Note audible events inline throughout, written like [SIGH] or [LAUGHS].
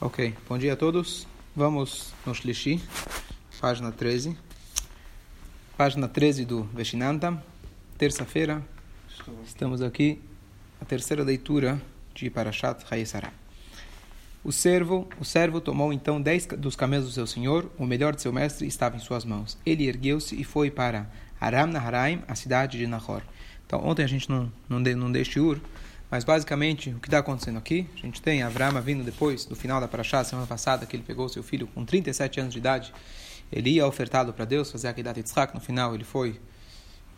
Ok, bom dia a todos. Vamos no Shlishi, página 13. Página 13 do Veshinantam, terça-feira. Estamos aqui, a terceira leitura de Parashat Hayesara. O servo, o servo tomou então dez dos camelos do seu senhor, o melhor de seu mestre estava em suas mãos. Ele ergueu-se e foi para Aram Naharaim, a cidade de Nahor. Então, ontem a gente não, não, de, não deu shiur, mas basicamente, o que está acontecendo aqui? A gente tem Avraham vindo depois, do final da Parashá, semana passada, que ele pegou seu filho com 37 anos de idade. Ele ia ofertá-lo para Deus, fazer a Kedat Yitzhak. No final, ele foi.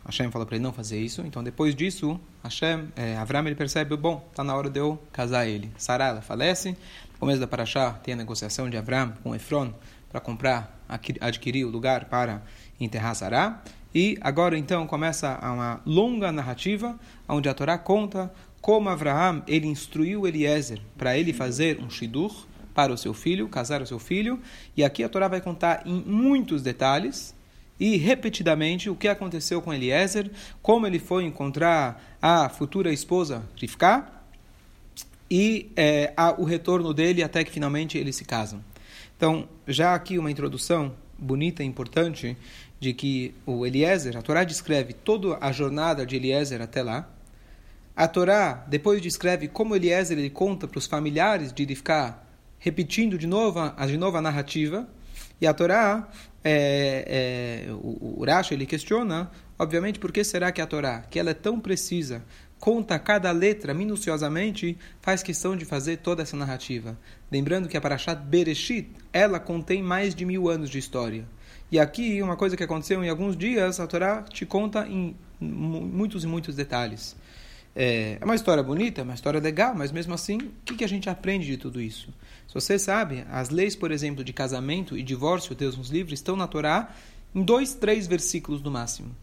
Hashem falou para ele não fazer isso. Então, depois disso, Hashem, é, Avraham, ele percebe: bom, está na hora de eu casar ele. Sarah, ela falece. No começo da Parashá, tem a negociação de Avraham com Efron para comprar, adquirir o lugar para enterrar Sarah. E agora, então, começa uma longa narrativa onde a Torá conta como Abraham ele instruiu Eliezer para ele fazer um shidur para o seu filho, casar o seu filho, e aqui a Torá vai contar em muitos detalhes e repetidamente o que aconteceu com Eliezer, como ele foi encontrar a futura esposa Rivka e é, a, o retorno dele até que finalmente eles se casam. Então, já aqui uma introdução bonita e importante de que o Eliezer, a Torá descreve toda a jornada de Eliezer até lá, a Torá depois descreve como Eliezer ele conta para os familiares de ficar repetindo de novo a, de novo a narrativa. E a Torá, é, é, o, o Rashi, ele questiona, obviamente, por que será que a Torá, que ela é tão precisa, conta cada letra minuciosamente, faz questão de fazer toda essa narrativa. Lembrando que a Parashat Bereshit, ela contém mais de mil anos de história. E aqui, uma coisa que aconteceu em alguns dias, a Torá te conta em muitos e muitos detalhes. É, é uma história bonita, é uma história legal, mas mesmo assim, o que, que a gente aprende de tudo isso? Se você sabe, as leis, por exemplo, de casamento e divórcio, Deus nos livre, estão na Torá em dois, três versículos no máximo.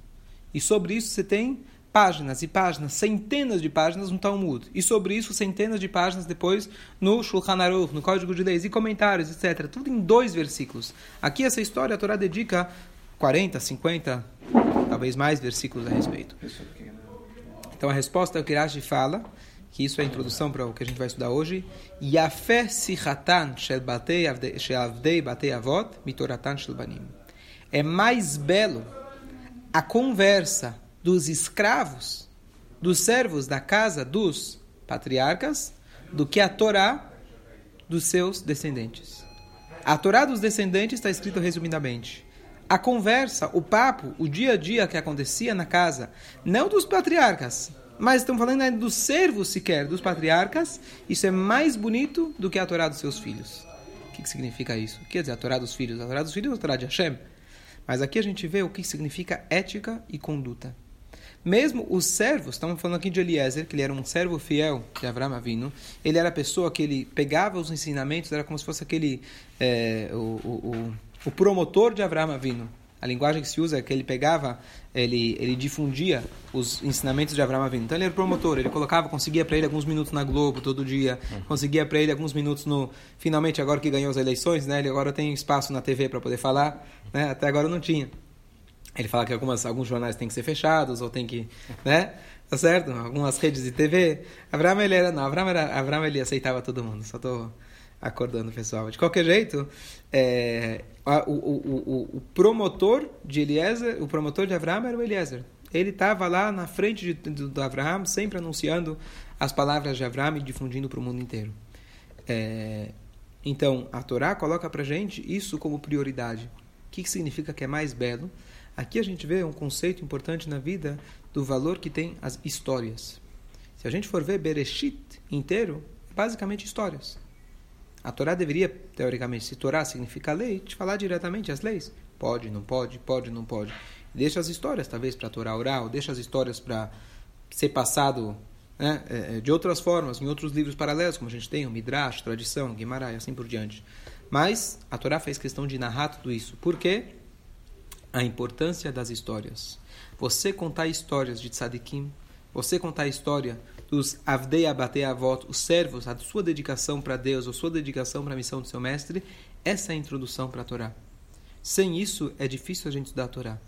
E sobre isso você tem páginas e páginas, centenas de páginas no Talmud. E sobre isso, centenas de páginas depois no Shulchan Aruch, no Código de Leis, e comentários, etc. Tudo em dois versículos. Aqui, essa história, a Torá dedica 40, 50, talvez mais versículos a respeito. Então a resposta é o que Rashi fala, que isso é a introdução para o que a gente vai estudar hoje. Yafé sichatan shel avdei batei avot mitoratan shel banim. É mais belo a conversa dos escravos, dos servos da casa dos patriarcas, do que a Torá dos seus descendentes. A Torá dos descendentes está escrito resumidamente a conversa, o papo, o dia a dia que acontecia na casa, não dos patriarcas, mas estamos falando ainda dos servos sequer, dos patriarcas, isso é mais bonito do que a Torá dos seus filhos. O que, que significa isso? Quer dizer, a Torá dos filhos. A Torá dos filhos é a Torá de Hashem. Mas aqui a gente vê o que significa ética e conduta. Mesmo os servos, estamos falando aqui de Eliezer, que ele era um servo fiel de Avram Avinu, ele era a pessoa que ele pegava os ensinamentos, era como se fosse aquele, é, o, o, o promotor de Avram Avinu. A linguagem que se usa é que ele pegava, ele, ele difundia os ensinamentos de Avram Avinu. Então ele era promotor, ele colocava, conseguia para ele alguns minutos na Globo todo dia, uhum. conseguia para ele alguns minutos no... Finalmente, agora que ganhou as eleições, né, ele agora tem espaço na TV para poder falar, né, até agora não tinha. Ele fala que algumas, alguns jornais têm que ser fechados, ou tem que, né, tá certo? Algumas redes de TV. Avram ele era, não, Avram, era, Avram ele aceitava todo mundo, só estou... Tô acordando o pessoal. De qualquer jeito, é, o, o, o, o, promotor de Eliezer, o promotor de Abraão era o Eliezer. Ele estava lá na frente de, do, do Abraão, sempre anunciando as palavras de Abraão e difundindo para o mundo inteiro. É, então, a Torá coloca para gente isso como prioridade. O que, que significa que é mais belo? Aqui a gente vê um conceito importante na vida do valor que tem as histórias. Se a gente for ver Bereshit inteiro, é basicamente histórias. A Torá deveria, teoricamente, se Torá significa lei, te falar diretamente as leis. Pode, não pode, pode, não pode. Deixa as histórias, talvez, para a Torá oral, deixa as histórias para ser passado né, é, é, de outras formas, em outros livros paralelos, como a gente tem, o Midrash, tradição, Guimarães, assim por diante. Mas a Torá fez questão de narrar tudo isso. Por quê? A importância das histórias. Você contar histórias de tzadikim, você contar a história dos Avdei Abatei Avot, os servos, a sua dedicação para Deus, a sua dedicação para a missão do seu mestre, essa é a introdução para a Torá. Sem isso, é difícil a gente estudar a Torá.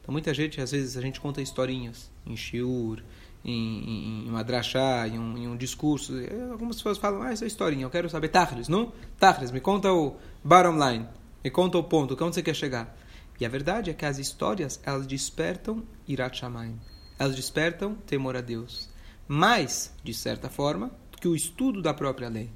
Então, muita gente, às vezes, a gente conta historinhas em Shiur, em, em uma drachá, em um, em um discurso. É, algumas pessoas falam, ah, essa é historinha, eu quero saber Tachlis, não? Tachlis, me conta o bottom line, me conta o ponto, onde você quer chegar. E a verdade é que as histórias, elas despertam Irat Shamayim. Elas despertam temor a Deus. Mais, de certa forma, que o estudo da própria lei.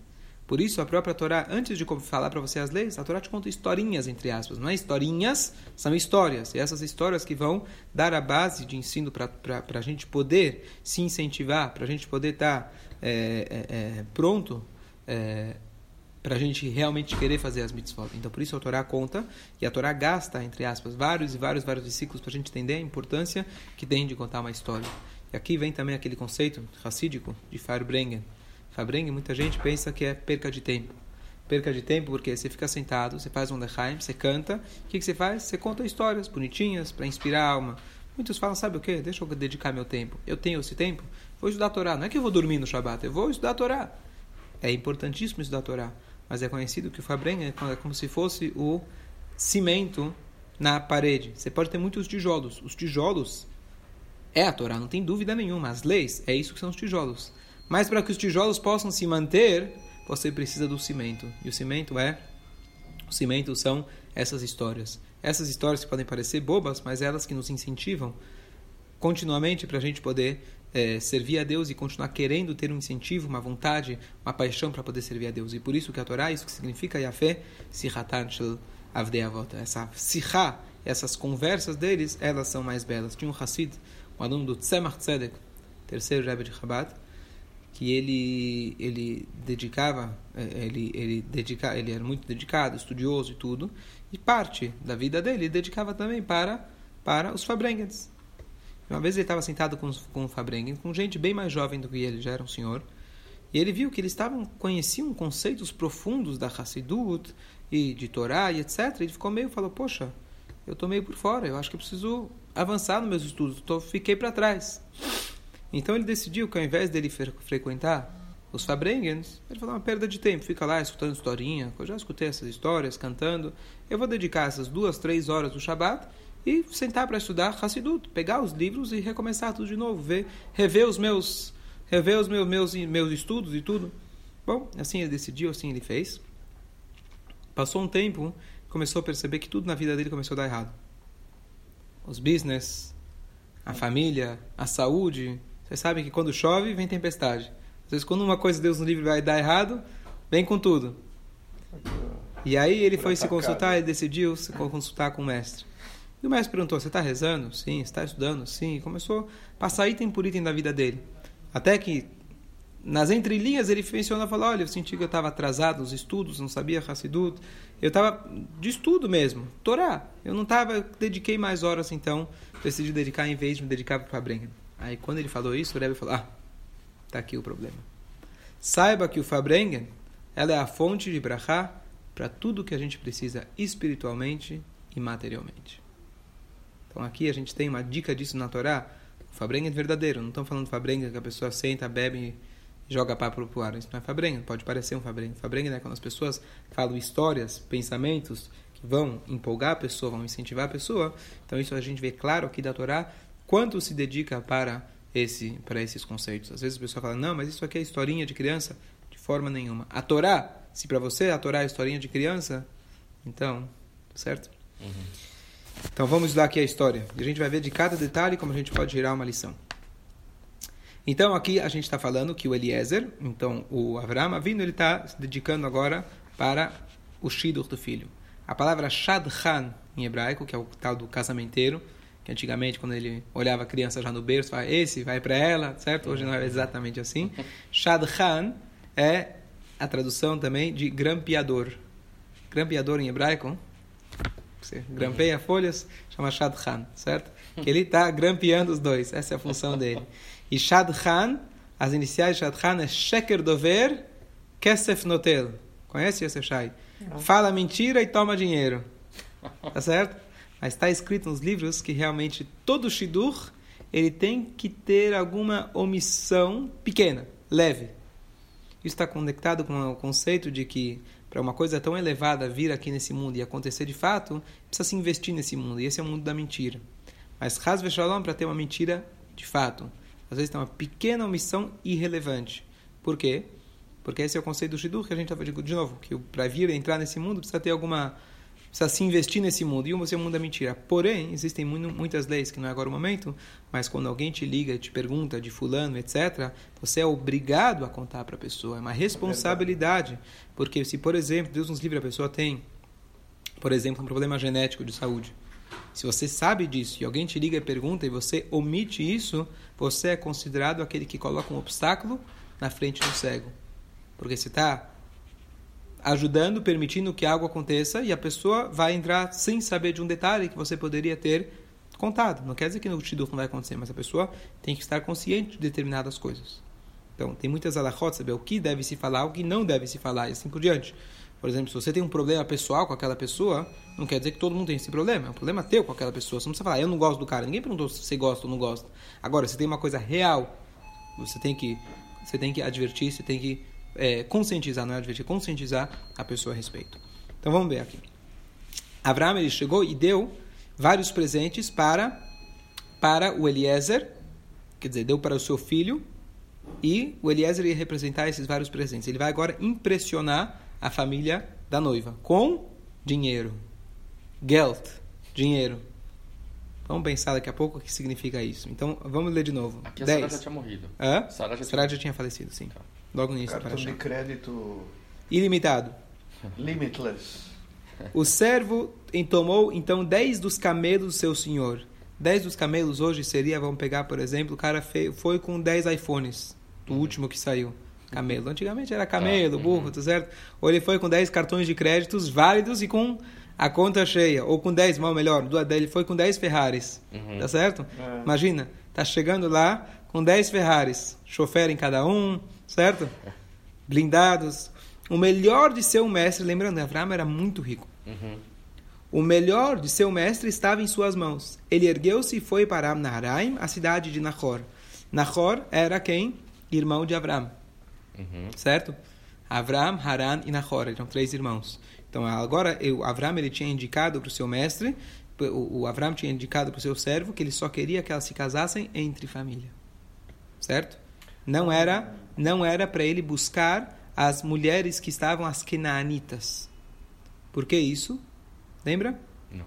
Por isso, a própria Torá, antes de falar para você as leis, a Torá te conta historinhas, entre aspas. Não é historinhas, são histórias. E essas histórias que vão dar a base de ensino para a gente poder se incentivar, para a gente poder estar tá, é, é, é, pronto é, para a gente realmente querer fazer as mitzvot. Então, por isso a Torá conta, e a Torá gasta, entre aspas, vários e vários, vários versículos para a gente entender a importância que tem de contar uma história. E aqui vem também aquele conceito racídico de Farbrengen Fabrengue, muita gente pensa que é perca de tempo. Perca de tempo porque você fica sentado, você faz um lechaim, você canta. O que, que você faz? Você conta histórias bonitinhas para inspirar a alma. Muitos falam, sabe o que? Deixa eu dedicar meu tempo. Eu tenho esse tempo, vou estudar a Torá. Não é que eu vou dormir no Shabat, eu vou estudar a Torá. É importantíssimo estudar a Torá. Mas é conhecido que o Fabrengue é como se fosse o cimento na parede. Você pode ter muitos tijolos. Os tijolos é a Torá, não tem dúvida nenhuma. As leis, é isso que são os tijolos. Mas para que os tijolos possam se manter, você precisa do cimento. E o cimento é. O cimento são essas histórias. Essas histórias que podem parecer bobas, mas elas que nos incentivam continuamente para a gente poder é, servir a Deus e continuar querendo ter um incentivo, uma vontade, uma paixão para poder servir a Deus. E por isso que a Torá, isso que significa Yafé, Sihatan Shel Avdeavot. Essa Sihá, essas conversas deles, elas são mais belas. Tinha um Hassid, um aluno do Tzemach Tzedek, terceiro Rebbe de Chabad, que ele ele dedicava é, ele ele dedica, ele era muito dedicado estudioso e tudo e parte da vida dele ele dedicava também para para os Fabrengens. Uma vez ele estava sentado com com o com gente bem mais jovem do que ele já era um senhor e ele viu que eles estavam conheciam conceitos profundos da Hassidut e de Torá e etc ele ficou meio falou poxa eu estou meio por fora eu acho que preciso avançar nos meus estudos tô, fiquei para trás então ele decidiu que ao invés dele frequentar os Fabrengens, ele falou uma perda de tempo, fica lá escutando historinha, eu já escutei essas histórias, cantando, eu vou dedicar essas duas, três horas do Shabat e sentar para estudar Hassidut, pegar os livros e recomeçar tudo de novo, ver, rever os meus, rever os meus, meus, meus estudos e tudo. Bom, assim ele decidiu, assim ele fez. Passou um tempo, começou a perceber que tudo na vida dele começou a dar errado. Os business, a família, a saúde, vocês sabem que quando chove, vem tempestade. Às vezes, quando uma coisa Deus no livro vai dar errado, vem com tudo. E aí ele foi se consultar e decidiu se consultar com o mestre. E o mestre perguntou: Você está rezando? Sim. Está estudando? Sim. E começou a passar item por item da vida dele. Até que, nas entrelinhas, ele mencionou e falou: Olha, eu senti que eu estava atrasado nos estudos, não sabia Hassidut. Eu estava de estudo mesmo, Torá. Eu não estava, dediquei mais horas então, decidi dedicar em vez de me dedicar para Fabrengen. Aí quando ele falou isso, o Rebbe falou: Ah, tá aqui o problema. Saiba que o Fabrengen, ela é a fonte de brachá para tudo que a gente precisa espiritualmente e materialmente. Então aqui a gente tem uma dica disso na Torá. O Fabrengen é verdadeiro. Não estamos falando Fabrengen que a pessoa senta, bebe joga papo pro ar. Isso não é Fabrengen. Pode parecer um Fabrengen. Fabrengen é quando as pessoas falam histórias, pensamentos que vão empolgar a pessoa, vão incentivar a pessoa. Então isso a gente vê claro aqui da Torá quanto se dedica para esse para esses conceitos. Às vezes a pessoa fala: "Não, mas isso aqui é historinha de criança". De forma nenhuma. A Torá, se para você a Torá é historinha de criança, então, certo? Uhum. Então vamos dar aqui a história. E a gente vai ver de cada detalhe como a gente pode tirar uma lição. Então aqui a gente está falando que o Eliezer, então o Avraham vindo, ele está se dedicando agora para o Shidur do filho. A palavra Shadchan em hebraico, que é o tal do casamenteiro, que antigamente, quando ele olhava a criança já no berço, falava, esse vai para ela, certo? Hoje não é exatamente assim. Shadchan é a tradução também de grampeador. Grampeador em hebraico, você grampeia folhas, chama Shadchan, certo? Que ele está grampeando os dois, essa é a função dele. E Shadchan, as iniciais de Shadchan é Sheker Dover Kesef Notel. Conhece esse Shai? Fala mentira e toma dinheiro. Tá certo? Mas está escrito nos livros que realmente todo shidur ele tem que ter alguma omissão pequena, leve. Isso está conectado com o conceito de que para uma coisa tão elevada vir aqui nesse mundo e acontecer de fato, precisa se investir nesse mundo. E esse é o mundo da mentira. Mas Hasve Shalom, para ter uma mentira de fato, Às vezes tem uma pequena omissão irrelevante. Por quê? Porque esse é o conceito do Shidur que a gente está de novo, que para vir entrar nesse mundo precisa ter alguma precisa se investir nesse mundo. E o seu mundo é mentira. Porém, existem muitas leis, que não é agora o momento, mas quando alguém te liga te pergunta de fulano, etc., você é obrigado a contar para a pessoa. É uma responsabilidade. Porque se, por exemplo, Deus nos livre, a pessoa tem, por exemplo, um problema genético de saúde. Se você sabe disso e alguém te liga e pergunta e você omite isso, você é considerado aquele que coloca um obstáculo na frente do cego. Porque você está ajudando, permitindo que algo aconteça e a pessoa vai entrar sem saber de um detalhe que você poderia ter contado. Não quer dizer que no Shidduch não vai acontecer, mas a pessoa tem que estar consciente de determinadas coisas. Então, tem muitas alahot, saber o que deve se falar, o que não deve se falar e assim por diante. Por exemplo, se você tem um problema pessoal com aquela pessoa, não quer dizer que todo mundo tem esse problema. É um problema teu com aquela pessoa. Você não precisa falar, eu não gosto do cara. Ninguém perguntou se você gosta ou não gosta. Agora, se tem uma coisa real, você tem que, você tem que advertir, você tem que é, conscientizar, não é advertir, conscientizar a pessoa a respeito. Então vamos ver aqui. Abraão ele chegou e deu vários presentes para para o Eliezer, quer dizer, deu para o seu filho e o Eliezer ia representar esses vários presentes. Ele vai agora impressionar a família da noiva com dinheiro. Geld, dinheiro. Vamos pensar daqui a pouco o que significa isso. Então, vamos ler de novo. Aqui a Sarah já tinha morrido. Hã? Sarah já, Sarah tinha... já tinha falecido, sim. Tá. Logo nisso. Cartão de crédito... Ilimitado. Limitless. O servo tomou, então, dez dos camelos do seu senhor. Dez dos camelos hoje seria, vamos pegar, por exemplo, o cara foi com dez iPhones. Do uhum. último que saiu. Camelo. Antigamente era camelo, tá. burro, uhum. tá certo? Ou ele foi com 10 cartões de créditos válidos e com a conta cheia. Ou com 10, mal melhor, ele foi com 10 Ferraris. Uhum. Tá certo? É. Imagina, tá chegando lá com 10 Ferraris. Chofer em cada um, certo? Blindados. O melhor de seu mestre, lembrando, Abraão era muito rico. Uhum. O melhor de seu mestre estava em suas mãos. Ele ergueu-se e foi para Naharaim, a cidade de Nahor. Nahor era quem? Irmão de Abraão. Uhum. Certo? Avram, Haran e Nahor, eram três irmãos. Então agora o Avram ele tinha indicado para o seu mestre, o, o Avram tinha indicado para o seu servo que ele só queria que elas se casassem entre família. Certo? Não era não era para ele buscar as mulheres que estavam as Kenaanitas. Por que isso? Lembra? Não.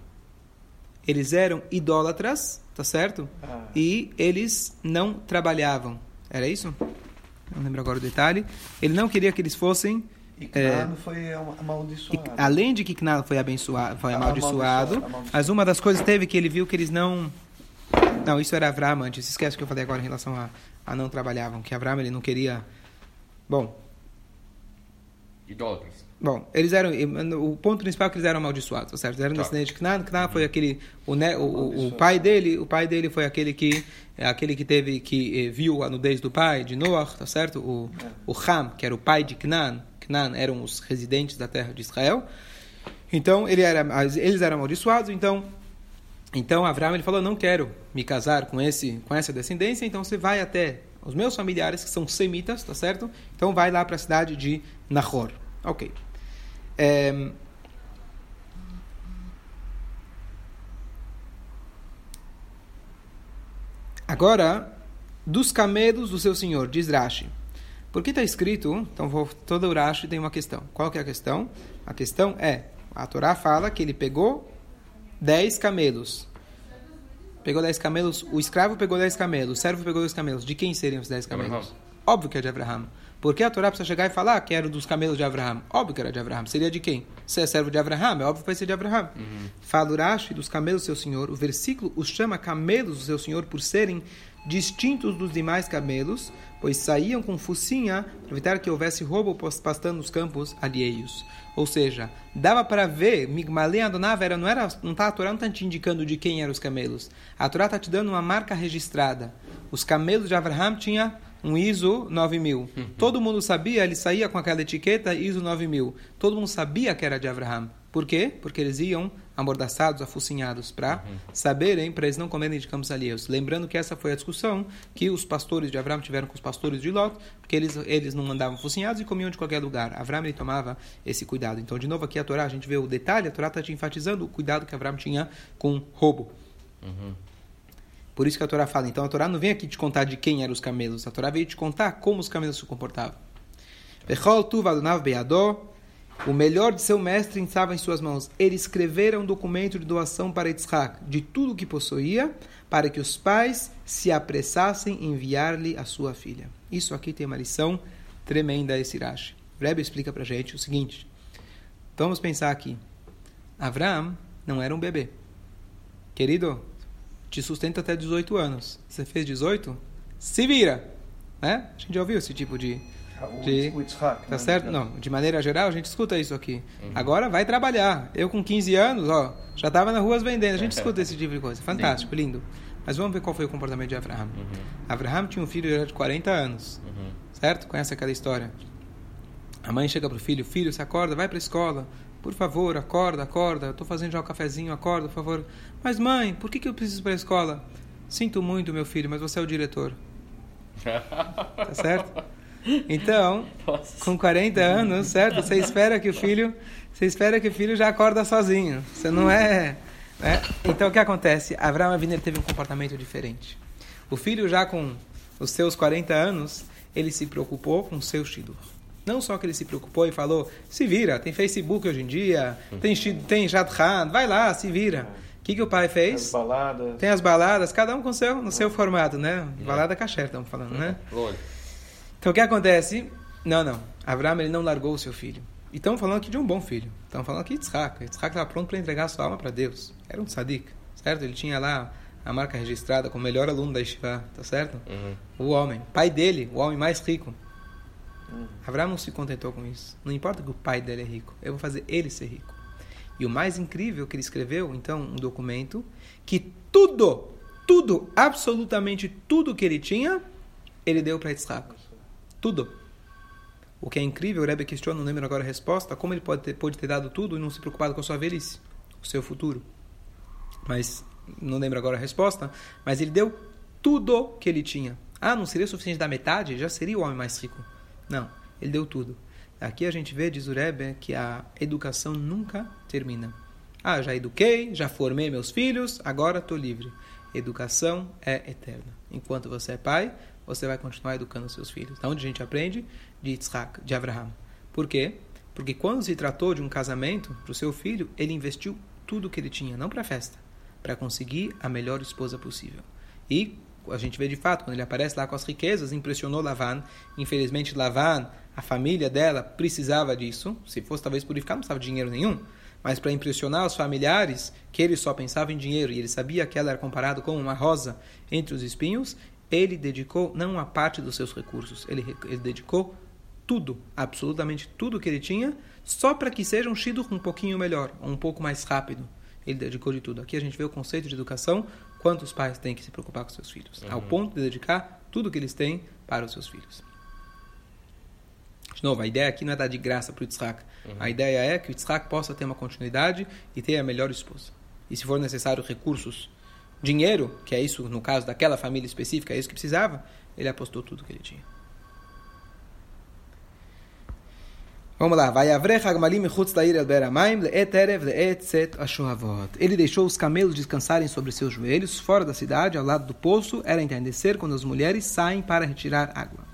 Eles eram idólatras, tá certo? Ah. E eles não trabalhavam. Era isso? Não lembro agora o detalhe, ele não queria que eles fossem e é, foi amaldiçoado. E, além de que Knano foi abençoado, foi amaldiçoado, amaldiçoado, mas uma das coisas teve que ele viu que eles não não, isso era Avram antes. Esquece o que eu falei agora em relação a, a não trabalhavam, que Avram ele não queria Bom, idólatras. Bom, eles eram. O ponto principal é que eles eram amaldiçoados, tá certo? Eles eram tá. descendentes de. Canaã foi uhum. aquele. O, né, o, o, pai dele, o pai dele foi aquele que é aquele que teve que eh, viu a nudez do pai de Noah, tá certo? O, é. o Ham, que era o pai de Canaã. Canaã eram os residentes da terra de Israel. Então ele era, eles eram amaldiçoados. Então, então Abraão ele falou: não quero me casar com esse com essa descendência. Então você vai até os meus familiares que são semitas, tá certo? Então vai lá para a cidade de Nahor. Ok. É... Agora, dos camelos do seu senhor, diz Rashi. Por que está escrito? Então, vou, todo o Rashi tem uma questão. Qual que é a questão? A questão é, a Torá fala que ele pegou dez camelos. Pegou dez camelos, o escravo pegou dez camelos, o servo pegou dez camelos. De quem seriam os dez camelos? Abraham. Óbvio que é de Abraham. Por que a Torá precisa chegar e falar que era dos camelos de Abraão? Óbvio que era de Abraão. Seria de quem? Se é servo de Abraão, é óbvio que vai ser de Abraão. Uhum. Fala Urashi dos camelos do seu senhor. O versículo os chama camelos do seu senhor por serem distintos dos demais camelos, pois saíam com focinha para evitar que houvesse roubo pastando nos campos alheios. Ou seja, dava para ver, Migmalé Adonava era, não era, não tá, a Torá não está te indicando de quem eram os camelos. A Torá está te dando uma marca registrada. Os camelos de Abraão tinham um ISO 9000. Uhum. Todo mundo sabia, ele saía com aquela etiqueta ISO 9000. Todo mundo sabia que era de Abraham. Por quê? Porque eles iam amordaçados, afocinhados, para uhum. saberem, para eles não comerem de campos alheios. Lembrando que essa foi a discussão que os pastores de Abraão tiveram com os pastores de Lot, porque eles, eles não andavam focinhados e comiam de qualquer lugar. Abraão ele tomava esse cuidado. Então, de novo, aqui a Torá, a gente vê o detalhe, a Torá está te enfatizando o cuidado que Abraão tinha com roubo. Uhum. Por isso que a Torá fala. Então a Torá não vem aqui te contar de quem eram os camelos. A Torá veio te contar como os camelos se comportavam. Vechol vadunav beadó. O melhor de seu mestre estava em suas mãos. Ele escrevera um documento de doação para Yitzhak de tudo que possuía, para que os pais se apressassem em enviar-lhe a sua filha. Isso aqui tem uma lição tremenda esse Rashi. O Rebbe explica para gente o seguinte. Vamos pensar aqui. Avram não era um bebê. Querido, te sustenta até 18 anos. Você fez 18? Se vira! Né? A gente já ouviu esse tipo de... de tá né? certo? Não, de maneira geral, a gente escuta isso aqui. Agora vai trabalhar. Eu com 15 anos, ó, já estava nas ruas vendendo. A gente [LAUGHS] escuta esse tipo de coisa. Fantástico, lindo. Mas vamos ver qual foi o comportamento de Abraham. Abraham tinha um filho já de 40 anos. Certo? Conhece aquela história? A mãe chega pro filho, filho, se acorda, vai para a escola. Por favor, acorda, acorda. Eu estou fazendo já o cafezinho, acorda, por favor. Mas mãe, por que, que eu preciso ir para a escola? Sinto muito, meu filho, mas você é o diretor. [LAUGHS] Tá certo? Então, Nossa. com 40 anos, certo? Você espera que o filho, você espera que o filho já acorda sozinho. Você não é, né? Então o que acontece? Abraão Aviner teve um comportamento diferente. O filho já com os seus 40 anos, ele se preocupou com o seu shidur. Não só que ele se preocupou e falou, se vira, tem Facebook hoje em dia, tem, tem Jadhan, vai lá, se vira. O que, que o pai As fez? baladas. Tem as baladas, cada um com seu, no seu formato, né? Balada caché, estamos falando, né? Lógico. Então o que acontece? Não, não. Abraão ele não largou o seu filho. E estamos falando aqui de um bom filho. Estamos falando aqui de Yitzhak. Yitzhak estava pronto para entregar sua alma para Deus. Era um tzadik, certo? Ele tinha lá a marca registrada como melhor aluno da Yeshiva, tá certo? Uhum. O homem, pai dele, o homem mais rico. Abraão não se contentou com isso. Não importa que o pai dele é rico, eu vou fazer ele ser rico. E o mais incrível que ele escreveu, então, um documento que tudo, tudo, absolutamente tudo que ele tinha, ele deu para Yitzhak. Tudo. O que é incrível, o Rebbe questiona, não lembro agora a resposta, como ele pode ter, pode ter dado tudo e não se preocupado com a sua velhice, o seu futuro. Mas, não lembro agora a resposta, mas ele deu tudo que ele tinha. Ah, não seria suficiente da metade? Já seria o homem mais rico. Não, ele deu tudo. Aqui a gente vê, diz o Rebbe, que a educação nunca termina. Ah, já eduquei, já formei meus filhos, agora estou livre. Educação é eterna. Enquanto você é pai, você vai continuar educando seus filhos. Da onde a gente aprende? De Yitzhak, de Abraham. Por quê? Porque quando se tratou de um casamento para o seu filho, ele investiu tudo que ele tinha, não para a festa, para conseguir a melhor esposa possível. E a gente vê de fato, quando ele aparece lá com as riquezas, impressionou Lavan. Infelizmente, Lavan, a família dela, precisava disso. Se fosse talvez purificar, não precisava de dinheiro nenhum. Mas para impressionar os familiares, que ele só pensava em dinheiro e ele sabia que ela era comparado com uma rosa entre os espinhos, ele dedicou não a parte dos seus recursos, ele, ele dedicou tudo, absolutamente tudo que ele tinha, só para que seja um shidur um pouquinho melhor, um pouco mais rápido. Ele dedicou de tudo. Aqui a gente vê o conceito de educação, quanto os pais têm que se preocupar com seus filhos, ao ponto de dedicar tudo que eles têm para os seus filhos. De novo, a ideia aqui não é dar de graça para o Yitzhak. A ideia é que o Yitzhak possa ter uma continuidade e ter a melhor esposa. E se for necessário recursos, dinheiro, que é isso no caso daquela família específica, é isso que precisava, ele apostou tudo que ele tinha. Vamos lá. Vai Ele deixou os camelos descansarem sobre seus joelhos, fora da cidade, ao lado do poço, era entardecer quando as mulheres saem para retirar água.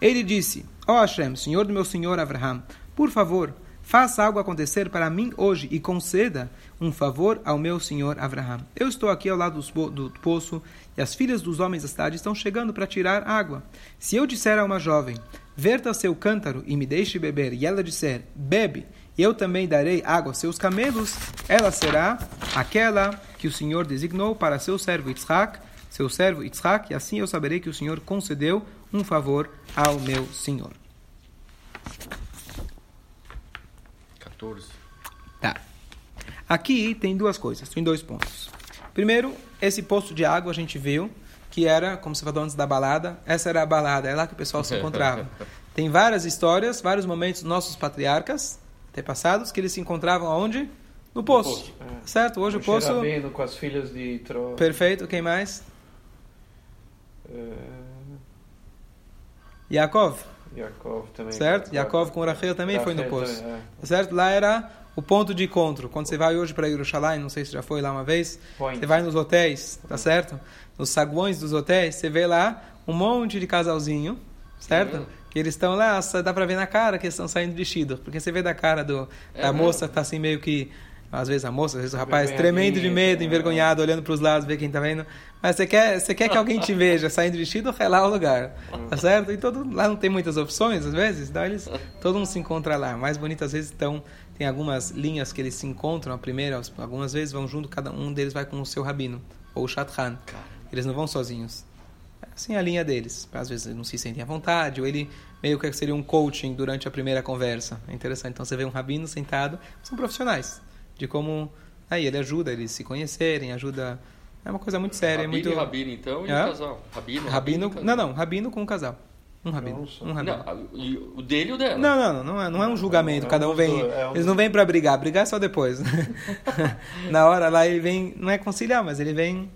Ele disse: Ó oh Hashem, senhor do meu senhor Abraham, por favor, faça algo acontecer para mim hoje e conceda um favor ao meu senhor Abraham. Eu estou aqui ao lado do poço e as filhas dos homens da cidade estão chegando para tirar água. Se eu disser a uma jovem, verta seu cântaro e me deixe beber, e ela disser, bebe, e eu também darei água aos seus camelos, ela será aquela que o Senhor designou para seu servo Yitzhak, seu servo Yitzhak, e assim eu saberei que o Senhor concedeu um favor ao meu Senhor. 14. Tá. Aqui tem duas coisas, tem dois pontos. Primeiro, esse poço de água a gente viu que era, como você falou antes da balada, essa era a balada, é lá que o pessoal se encontrava. [LAUGHS] Tem várias histórias, vários momentos nossos patriarcas, antepassados, que eles se encontravam aonde? No poço. poço, é. Certo? Hoje o Moshe poço. Com as filhas de Tro... Perfeito, quem mais? eh, Yaakov. Yaakov também. Certo? Yaakov com Rachel também foi no Rachel poço. também, é. Certo? Lá era o ponto de encontro. Quando você vai hoje para Jerusalém, não sei se já foi lá uma vez, Point. você vai nos hotéis, tá certo? Nos saguões dos hotéis, você vê lá um monte de casalzinho, certo? Sim. Que eles estão lá, dá pra ver na cara que eles estão saindo vestido. Porque você vê da cara do, É da mesmo? moça que tá assim meio que. Às vezes a moça, às vezes o rapaz, tremendo de medo, é. envergonhado, olhando para os lados, ver quem tá vendo. Mas você quer, você quer que alguém te veja saindo vestido, é lá o lugar. Tá certo? E todo, lá não tem muitas opções, às vezes, então eles, todo mundo se encontra lá. Mais bonito, às vezes, então, tem algumas linhas que eles se encontram. A primeira, algumas vezes vão junto, cada um deles vai com o seu rabino, ou o Shatran. Eles não vão sozinhos. É assim a linha deles. Às vezes eles não se sentem à vontade, ou ele meio que seria um coaching durante a primeira conversa. É interessante. Então você vê um rabino sentado, são profissionais, de como. Aí ele ajuda eles se conhecerem, ajuda. É uma coisa muito séria, é Rabino muito. e rabino, então, e Hã? o casal? Rabino, Rabino, casal. não, não, rabino com um casal. Um rabino. Nossa. Um rabino. Não, o dele e o dela. Não, não, não, não é, não é um julgamento, É cada um vem. é Eles não vêm para brigar, brigar é só depois. [LAUGHS] [LAUGHS] Na hora lá ele vem, não é conciliar, mas ele vem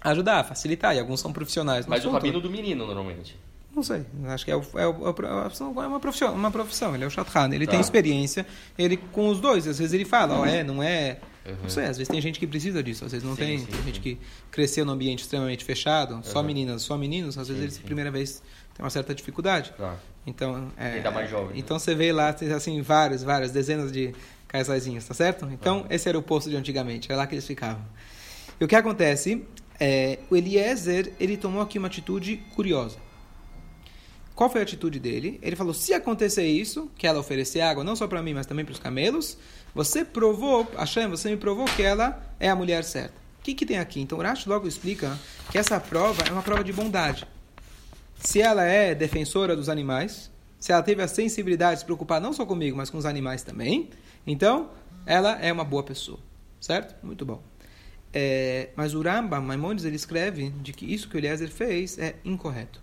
ajudar, facilitar, e alguns são profissionais. Mas o rabino do menino, normalmente. Não sei, acho que é, o, é, o, é uma profissão, uma profissão, ele é o Shatran, ele Tá. tem experiência, ele com os dois, às vezes ele fala, ó, é, não é, Uhum. não sei, às vezes tem gente que precisa disso, às vezes não Sim, tem, sim, tem gente sim. que cresceu num ambiente extremamente fechado, só Uhum. meninas, só meninos, às vezes eles, primeira vez, tem uma certa dificuldade. Tá. Então, é, Ainda mais jovem, né? Então você vê lá, tem, assim, vários, várias, dezenas de casaizinhos, tá certo? Então, esse era o posto de antigamente, era lá que eles ficavam. E o que acontece, é, o Eliezer, ele tomou aqui uma atitude curiosa. Qual foi a atitude dele? Ele falou, se acontecer isso, que ela oferecer água não só para mim, mas também para os camelos, você provou, Hashem, você me provou que ela é a mulher certa. O que, que tem aqui? Então, Rashi logo explica que essa prova é uma prova de bondade se ela é defensora dos animais, se ela teve a sensibilidade de se preocupar não só comigo, mas com os animais também, então ela é uma boa pessoa. Certo? Muito bom. É, mas o Rambam, Maimonides, ele escreve de que isso que o Eliezer fez é incorreto.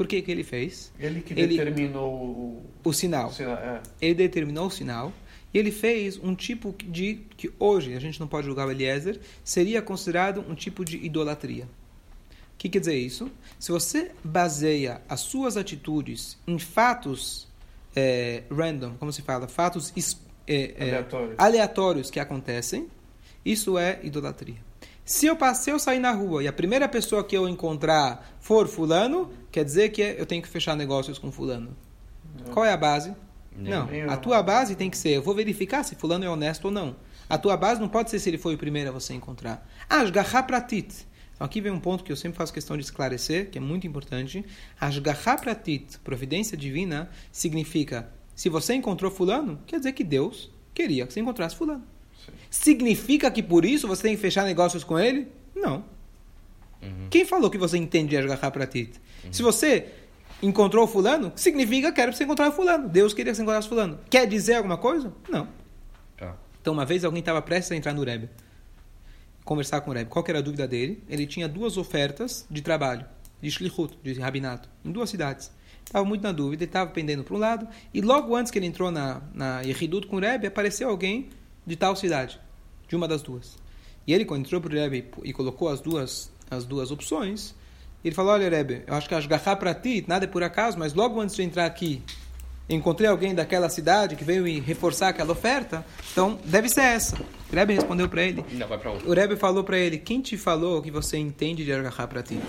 Por que, que ele fez? Ele que Ele- determinou o, O sinal. o sinal. É. Ele determinou o sinal e ele fez um tipo de que hoje a gente não pode julgar o Eliezer, seria considerado um tipo de idolatria. O que quer dizer isso? Se você baseia as suas atitudes em fatos é, random, como se fala, fatos é, é, Aleatórios. aleatórios que acontecem, isso é idolatria. Se eu passei, eu sair na rua e a primeira pessoa que eu encontrar for fulano, quer dizer que eu tenho que fechar negócios com fulano. Qual é a base? Não, Nenhuma. a tua base tem que ser, eu vou verificar se fulano é honesto ou não. A tua base não pode ser se ele foi o primeiro a você encontrar. Ah, Ashgaha Pratit. Então aqui vem um ponto que eu sempre faço questão de esclarecer, que é muito importante. Ashgaha Pratit, providência divina, significa, se você encontrou fulano, quer dizer que Deus queria que você encontrasse fulano. Sim. Significa que por isso você tem que fechar negócios com ele? Não. Uhum. Quem falou que você entende Ashgaha Pratit? Se você encontrou fulano, significa que era para você encontrar fulano. Deus queria que você encontrasse fulano. Quer dizer alguma coisa? Não. Tá. Então, uma vez alguém estava prestes a entrar no Rebbe, conversar com o Rebbe. Qual era a dúvida dele? Ele tinha duas ofertas de trabalho, de shlichut, de rabinato, em duas cidades. Estava muito na dúvida, ele estava pendendo para um lado, e logo antes que ele entrou na, na Yehidut com o Rebbe, apareceu alguém de tal cidade, de uma das duas. E ele, quando entrou para o Rebbe e colocou as duas, as duas opções, ele falou, olha Rebbe, eu acho que Ashgaha para ti, nada é por acaso, mas logo antes de entrar aqui, encontrei alguém daquela cidade que veio me reforçar aquela oferta, então deve ser essa. O Rebbe respondeu para ele. Não, vai pra outra. O Rebbe falou para ele: Quem te falou que você entende de Ashgaha Pratit?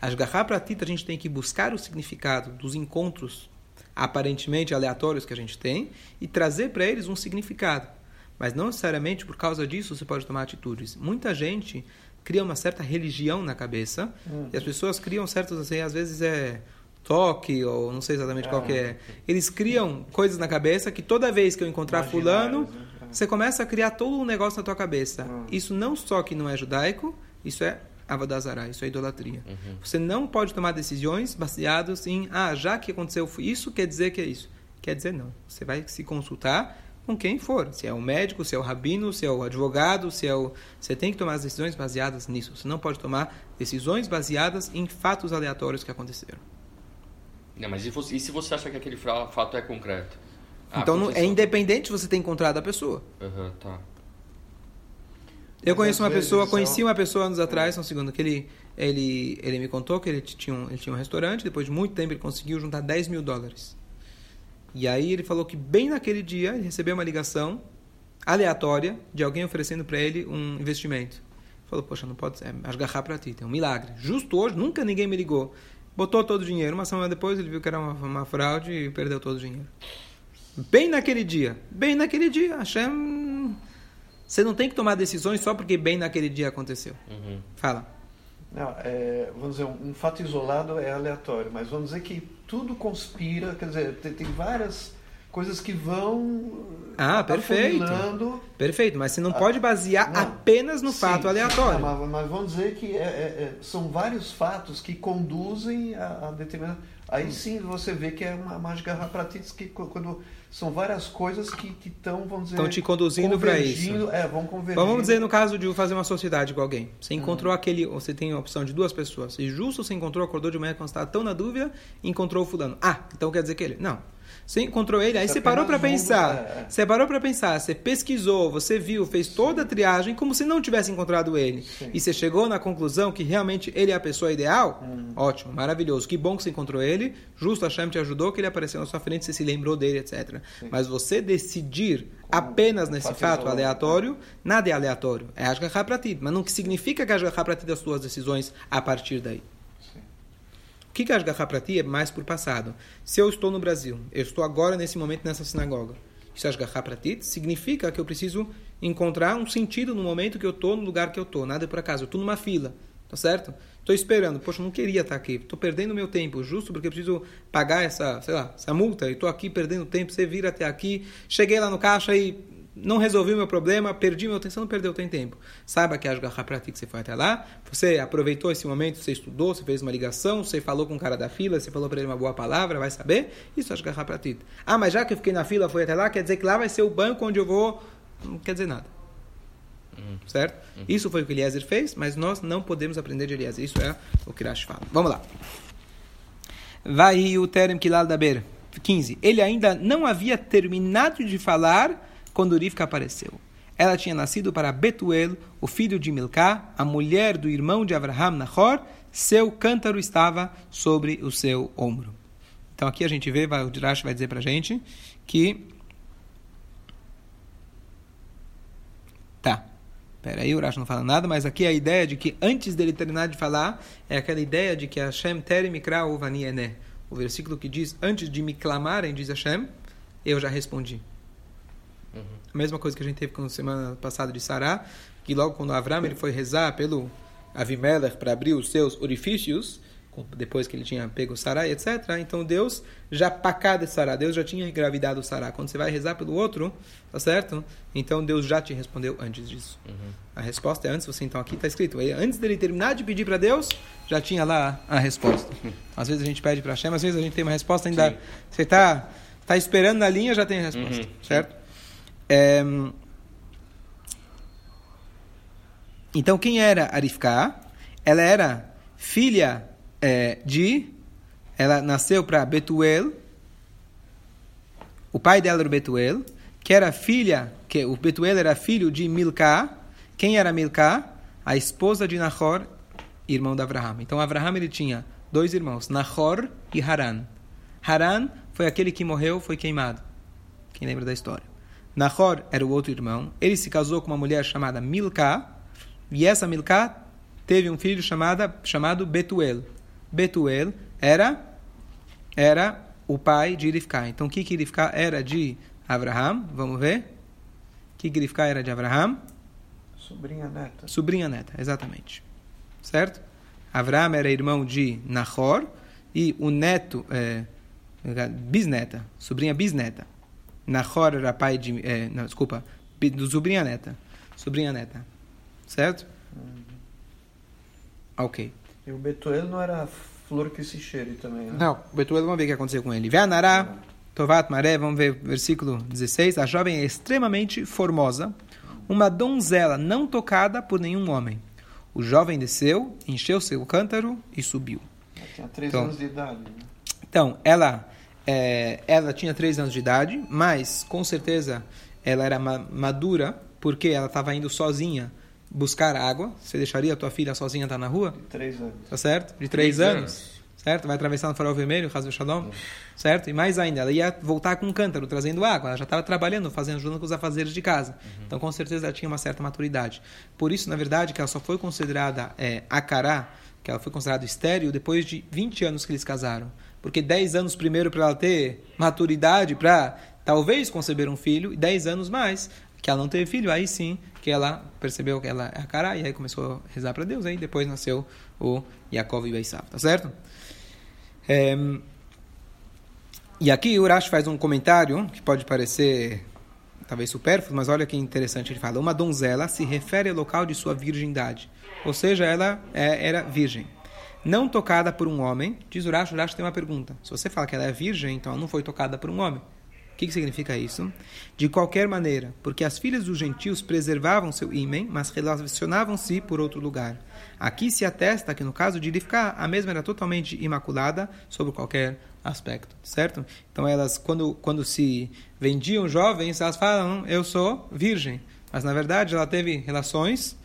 Ashgaha Pratit, a gente tem que buscar o significado dos encontros aparentemente aleatórios que a gente tem e trazer para eles um significado. Mas não necessariamente por causa disso você pode tomar atitudes. Muita gente cria uma certa religião na cabeça e as pessoas criam certos, assim, às vezes é toque ou não sei exatamente qual que é. Eles criam coisas na cabeça que toda vez que eu encontrar fulano, né? você começa a criar todo um negócio na tua cabeça. Hum. Isso não só que não é judaico, isso é avodazará, isso é idolatria. Você não pode tomar decisões baseadas em, ah, já que aconteceu isso, quer dizer que é isso. Quer dizer não. Você vai se consultar com quem for. Se é o médico, se é o rabino, se é o advogado, se é o... Você tem que tomar as decisões baseadas nisso. Você não pode tomar decisões baseadas em fatos aleatórios que aconteceram. Não, mas e, você- e se você acha que aquele fato é concreto? Ah, então não- é independente de você ter encontrado a pessoa. Aham, tá. Eu Mas conheço uma pessoa, são- conheci uma pessoa anos atrás, só um segundo, que ele, ele, ele me contou que ele tinha, um, ele tinha um restaurante, depois de muito tempo ele conseguiu juntar 10 mil dólares. E aí ele falou que bem naquele dia ele recebeu uma ligação aleatória de alguém oferecendo para ele um investimento. Falou, poxa, não pode ser, é para ti, tem um milagre. Justo hoje, nunca ninguém me ligou. Botou todo o dinheiro, uma semana depois ele viu que era uma, uma fraude e perdeu todo o dinheiro. Bem naquele dia, bem naquele dia, Hashem... Você não tem que tomar decisões só porque bem naquele dia aconteceu. Uhum. Fala. Não, é, vamos dizer, um, um fato isolado é aleatório, mas vamos dizer que tudo conspira, quer dizer, tem, tem várias coisas que vão ah perfeito. perfeito mas você não pode basear não, apenas no sim, fato aleatório. Mas, mas, vamos dizer que é, é, é, são vários fatos que conduzem a, a determinada. Aí hum. sim você vê que é uma mágica rapratitis que quando são várias coisas que estão vamos dizer estão te conduzindo para isso. é vão convergindo. Vamos dizer no caso de fazer uma sociedade com alguém. Você hum. encontrou hum. aquele você tem a opção de duas pessoas. E justo você encontrou acordou de manhã quando estava tão na dúvida encontrou o fulano. Ah então quer dizer que ele? Não você encontrou ele, aí você parou para pensar. É, é. Você parou para pensar, você pesquisou, você viu, fez toda a triagem como se não tivesse encontrado ele. Sim. E você chegou na conclusão que realmente ele é a pessoa ideal? Hum. Ótimo, maravilhoso. Que bom que você encontrou ele. Justo a Hashem te ajudou, que ele apareceu na sua frente, você se lembrou dele, etc. Sim. Mas você decidir apenas nesse fato aleatório, nada é aleatório. É Ashgaha Pratit. Mas não significa que Ashgaha Pratit as suas decisões a partir daí que, que Ashgaha para ti é mais por passado? Se eu estou no Brasil, eu estou agora nesse momento nessa sinagoga, isso Ashgaha para ti significa que eu preciso encontrar um sentido no momento que eu estou, no lugar que eu estou. Nada é por acaso. Eu estou numa fila, tá certo? Estou esperando. Poxa, não queria estar aqui. Estou perdendo meu tempo, justo porque eu preciso pagar essa, sei lá, essa multa. E estou aqui perdendo tempo. Você vir até aqui. Cheguei lá no caixa e não resolvi o meu problema, perdi meu tempo, você não perdeu teu tempo. Saiba que a Ashgaha Pratik que você foi até lá, você aproveitou esse momento, você estudou, você fez uma ligação, você falou com o cara da fila, você falou para ele uma boa palavra, vai saber, isso é Ashgaha Pratik. Ah, mas já que eu fiquei na fila, foi até lá, quer dizer que lá vai ser o banco onde eu vou... Não quer dizer nada. Uhum. Certo? Uhum. Isso foi o que Eliezer fez, mas nós não podemos aprender de Eliezer. Isso é o que Rashi fala. Vamos lá. Vai o Terem Kilal Daber. 15. Ele ainda não havia terminado de falar quando Rivka apareceu. Ela tinha nascido para Betuel, o filho de Milcá, a mulher do irmão de Abraham Nahor, seu cântaro estava sobre o seu ombro. Então aqui a gente vê, o Dirash vai dizer para a gente que... Tá, peraí, o Urash não fala nada, mas aqui a ideia de que antes dele terminar de falar, é aquela ideia de que Hashem tere mikra uvani O versículo que diz, antes de me clamarem, diz Hashem, eu já respondi. Uhum. A mesma coisa que a gente teve com semana passada de Sará, que logo quando Avram ele foi rezar pelo Avimelech para abrir os seus orifícios, depois que ele tinha pego Sará, etc. Então Deus já pacá de Sará, Deus já tinha engravidado Sará. Quando você vai rezar pelo outro, tá certo? Então Deus já te respondeu antes disso. Uhum. A resposta é antes, você então aqui está escrito. Antes dele terminar de pedir para Deus, já tinha lá a resposta. [LAUGHS] Às vezes a gente pede para Hashem, às vezes a gente tem uma resposta ainda. Sim. Você está tá esperando na linha, já tem a resposta, uhum. certo? É... Então, quem era Arifká? Ela era filha é, de. Ela nasceu para Betuel. O pai dela era Betuel, que era filha. que O Betuel era filho de Milcá. Quem era Milcá? A esposa de Nahor, irmão de Abraham. Então, Abraham ele tinha dois irmãos, Nahor e Haran. Haran foi aquele que morreu, foi queimado. Quem lembra da história? Nahor era o outro irmão. Ele se casou com uma mulher chamada Milcá. E essa Milcá teve um filho chamada, chamado Betuel. Betuel era, era o pai de Rivka. Então, o que, que Rivka era de Abraham? Vamos ver. O que, que Rivka era de Abraham? Sobrinha neta. Sobrinha neta, exatamente. Certo? Abraham era irmão de Nahor. E o neto, é, bisneta, sobrinha bisneta. Nahor era pai de. É, não, desculpa, do sobrinha neta. Sobrinha neta. Certo? Uhum. Ok. E o Betuel não era flor que se cheire também, né? Não, o Betuel, vamos ver o que aconteceu com ele. Veanará, Tovat Maré, vamos ver versículo 16. A jovem é extremamente formosa, uma donzela não tocada por nenhum homem. O jovem desceu, encheu seu cântaro e subiu. Ela tinha três então, anos de idade. Né? Então, ela é, ela tinha três anos de idade, mas com certeza ela era ma madura porque ela estava indo sozinha buscar água. Você deixaria a tua filha sozinha estar na rua? De três anos. Tá certo? De três, três anos. anos. certo? Vai atravessar no farol vermelho, Hazel Shalom, certo? E mais ainda, ela ia voltar com um cântaro, trazendo água. Ela já estava trabalhando, fazendo, ajudando com os afazeres de casa. Uhum. Então, com certeza, ela tinha uma certa maturidade. Por isso, na verdade, que ela só foi considerada é, Akará, que ela foi considerada estéreo, depois de 20 anos que eles casaram. Porque 10 anos primeiro para ela ter maturidade para talvez conceber um filho, e 10 anos mais que ela não teve filho, aí sim que ela percebeu que ela é a cara, e aí começou a rezar para Deus, aí depois nasceu o Yaakov e Beisav, tá certo? É, e aqui o Rashi faz um comentário que pode parecer talvez supérfluo, mas olha que interessante, ele fala, uma donzela se refere ao local de sua virgindade, ou seja, ela é, era virgem. Não tocada por um homem, diz o Rashi tem uma pergunta. Se você fala que ela é virgem, então ela não foi tocada por um homem. O que, que significa isso? De qualquer maneira, porque as filhas dos gentios preservavam seu ímen, mas relacionavam-se por outro lugar. Aqui se atesta que no caso de Rivka, a mesma era totalmente imaculada sobre qualquer aspecto, certo? Então elas, quando, quando se vendiam jovens, elas falam, eu sou virgem. Mas na verdade ela teve relações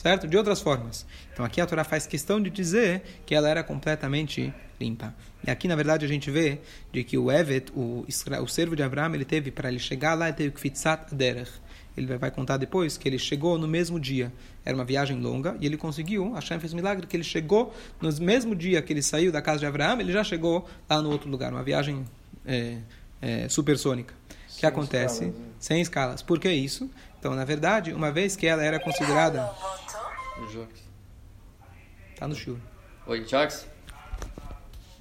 certo? De outras formas. Então aqui a Torá faz questão de dizer que ela era completamente limpa. E aqui, na verdade, a gente vê de que o Evet, o, o servo de Abraão, ele teve, para ele chegar lá, ele teve que fitzat derech. Ele vai contar depois que ele chegou no mesmo dia. Era uma viagem longa e ele conseguiu. Hashem fez um milagre que ele chegou no mesmo dia que ele saiu da casa de Abraão, ele já chegou lá no outro lugar. Uma viagem é, é, supersônica. Que acontece? Escalas, né? Sem escalas. Por que isso? Então, na verdade, uma vez que ela era considerada. Tá no show. Oi, Jax.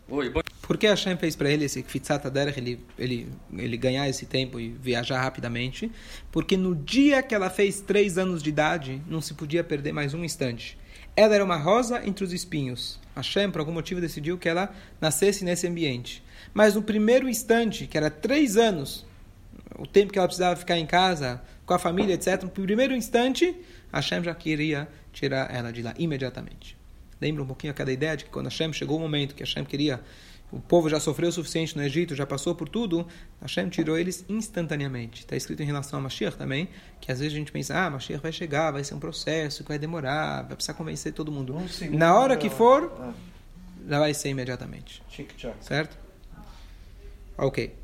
Oi, bom... Por que Hashem fez para ele esse Kfitzat ele, ele, ele ganhar esse tempo e viajar rapidamente? Porque no dia que ela fez três anos de idade, não se podia perder mais um instante. Ela era uma rosa entre os espinhos. Hashem, por algum motivo, decidiu que ela nascesse nesse ambiente. Mas no primeiro instante, que era três anos, o tempo que ela precisava ficar em casa, com a família, etc., no primeiro instante, Hashem já queria tirar ela de lá imediatamente. Lembra um pouquinho aquela ideia de que quando Hashem chegou o momento que Hashem queria, o povo já sofreu o suficiente no Egito, já passou por tudo, Hashem tirou eles instantaneamente. Está escrito em relação a Mashiach também, que às vezes a gente pensa, ah, Mashiach vai chegar, vai ser um processo, vai demorar, vai precisar convencer todo mundo. Um Na hora que for, ah. já vai ser imediatamente. Certo? Ok.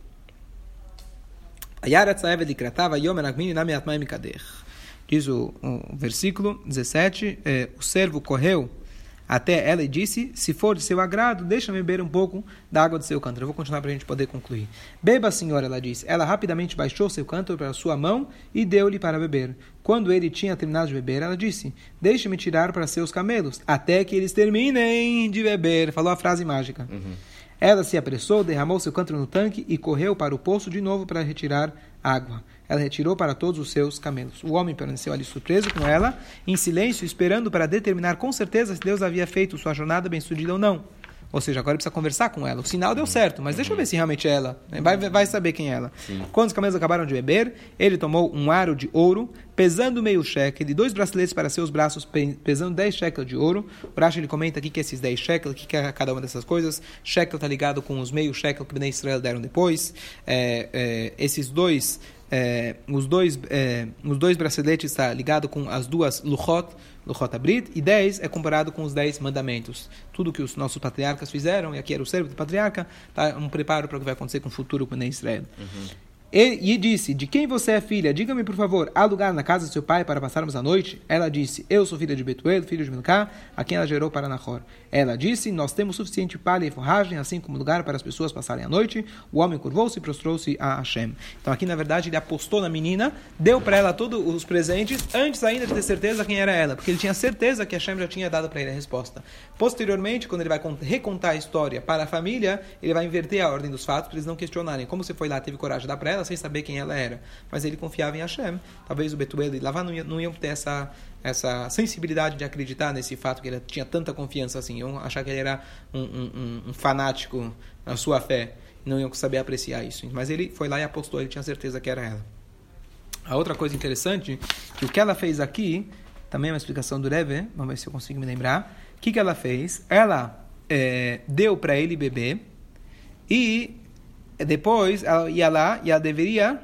Diz o, o versículo 17, é, o servo correu até ela e disse: Se for de seu agrado, deixa-me beber um pouco da água do seu cântaro. Eu vou continuar para a gente poder concluir. Beba, senhora, ela disse. Ela rapidamente baixou seu cântaro para sua mão e deu-lhe para beber. Quando ele tinha terminado de beber, ela disse: Deixe-me tirar para seus camelos, até que eles terminem de beber. Falou a frase mágica. Uhum. Ela se apressou, derramou seu cântaro no tanque e correu para o poço de novo para retirar água. Ela retirou para todos os seus camelos. O homem permaneceu ali surpreso com ela, em silêncio, esperando para determinar com certeza se Deus havia feito sua jornada bem-sucedida ou não. Ou seja, agora precisa conversar com ela. O sinal deu certo, mas deixa eu ver se realmente é ela. Vai, vai saber quem é ela. Sim. Quando os camelos acabaram de beber, ele tomou um aro de ouro, pesando meio shekel, e dois braceletes para seus braços, pesando 10 shekels de ouro. O Rashi ele comenta aqui que esses 10 shekels, o que é cada uma dessas coisas. Shekel está ligado com os meio shekel que Bnei Israel deram depois. É, é, esses dois é, os, dois, é, os dois braceletes está ligado com as duas luchot, luchot abrit, e 10 é comparado com os 10 mandamentos. Tudo que os nossos patriarcas fizeram, e aqui era o cérebro do patriarca, tá um preparo para o que vai acontecer com o futuro com Israel. Uhum. E, disse: De quem você é filha? Diga-me, por favor, há lugar na casa de seu pai para passarmos a noite? Ela disse: Eu sou filha de Betuel, filho de Milcá, a quem ela gerou para Nahor. Ela disse: Nós temos suficiente palha e forragem, assim como lugar para as pessoas passarem a noite. O homem curvou-se e prostrou-se a Hashem. Então, aqui, na verdade, ele apostou na menina, deu para ela todos os presentes, antes ainda de ter certeza quem era ela, porque ele tinha certeza que Hashem já tinha dado para ele a resposta. Posteriormente, quando ele vai recontar a história para a família, ele vai inverter a ordem dos fatos para eles não questionarem. Como você foi lá, teve coragem de dar para ela? Sem saber quem ela era. Mas ele confiava em Hashem. Talvez o Betuel e Lavan não, não iam ter essa, essa sensibilidade de acreditar nesse fato que ele tinha tanta confiança assim. Iam achar que ele era um, um, um fanático na sua fé. Não iam saber apreciar isso. Mas ele foi lá e apostou, ele tinha certeza que era ela. A outra coisa interessante, que o que ela fez aqui, também é uma explicação do Reve, vamos ver se eu consigo me lembrar. O que, que ela fez? Ela é, deu para ele beber e depois ela ia lá e ela deveria,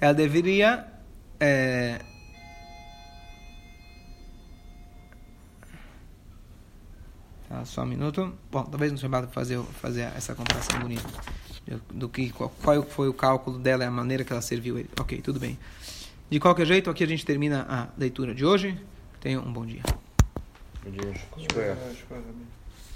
ela deveria é, Ah, só um minuto. Bom, talvez no Shabbat fazer, fazer essa comparação bonita. Do que, qual, qual foi o cálculo dela e a maneira que ela serviu ele. Ok, tudo bem. De qualquer jeito, aqui a gente termina a leitura de hoje. Tenha um bom dia. Bom dia. Escolha, escolha.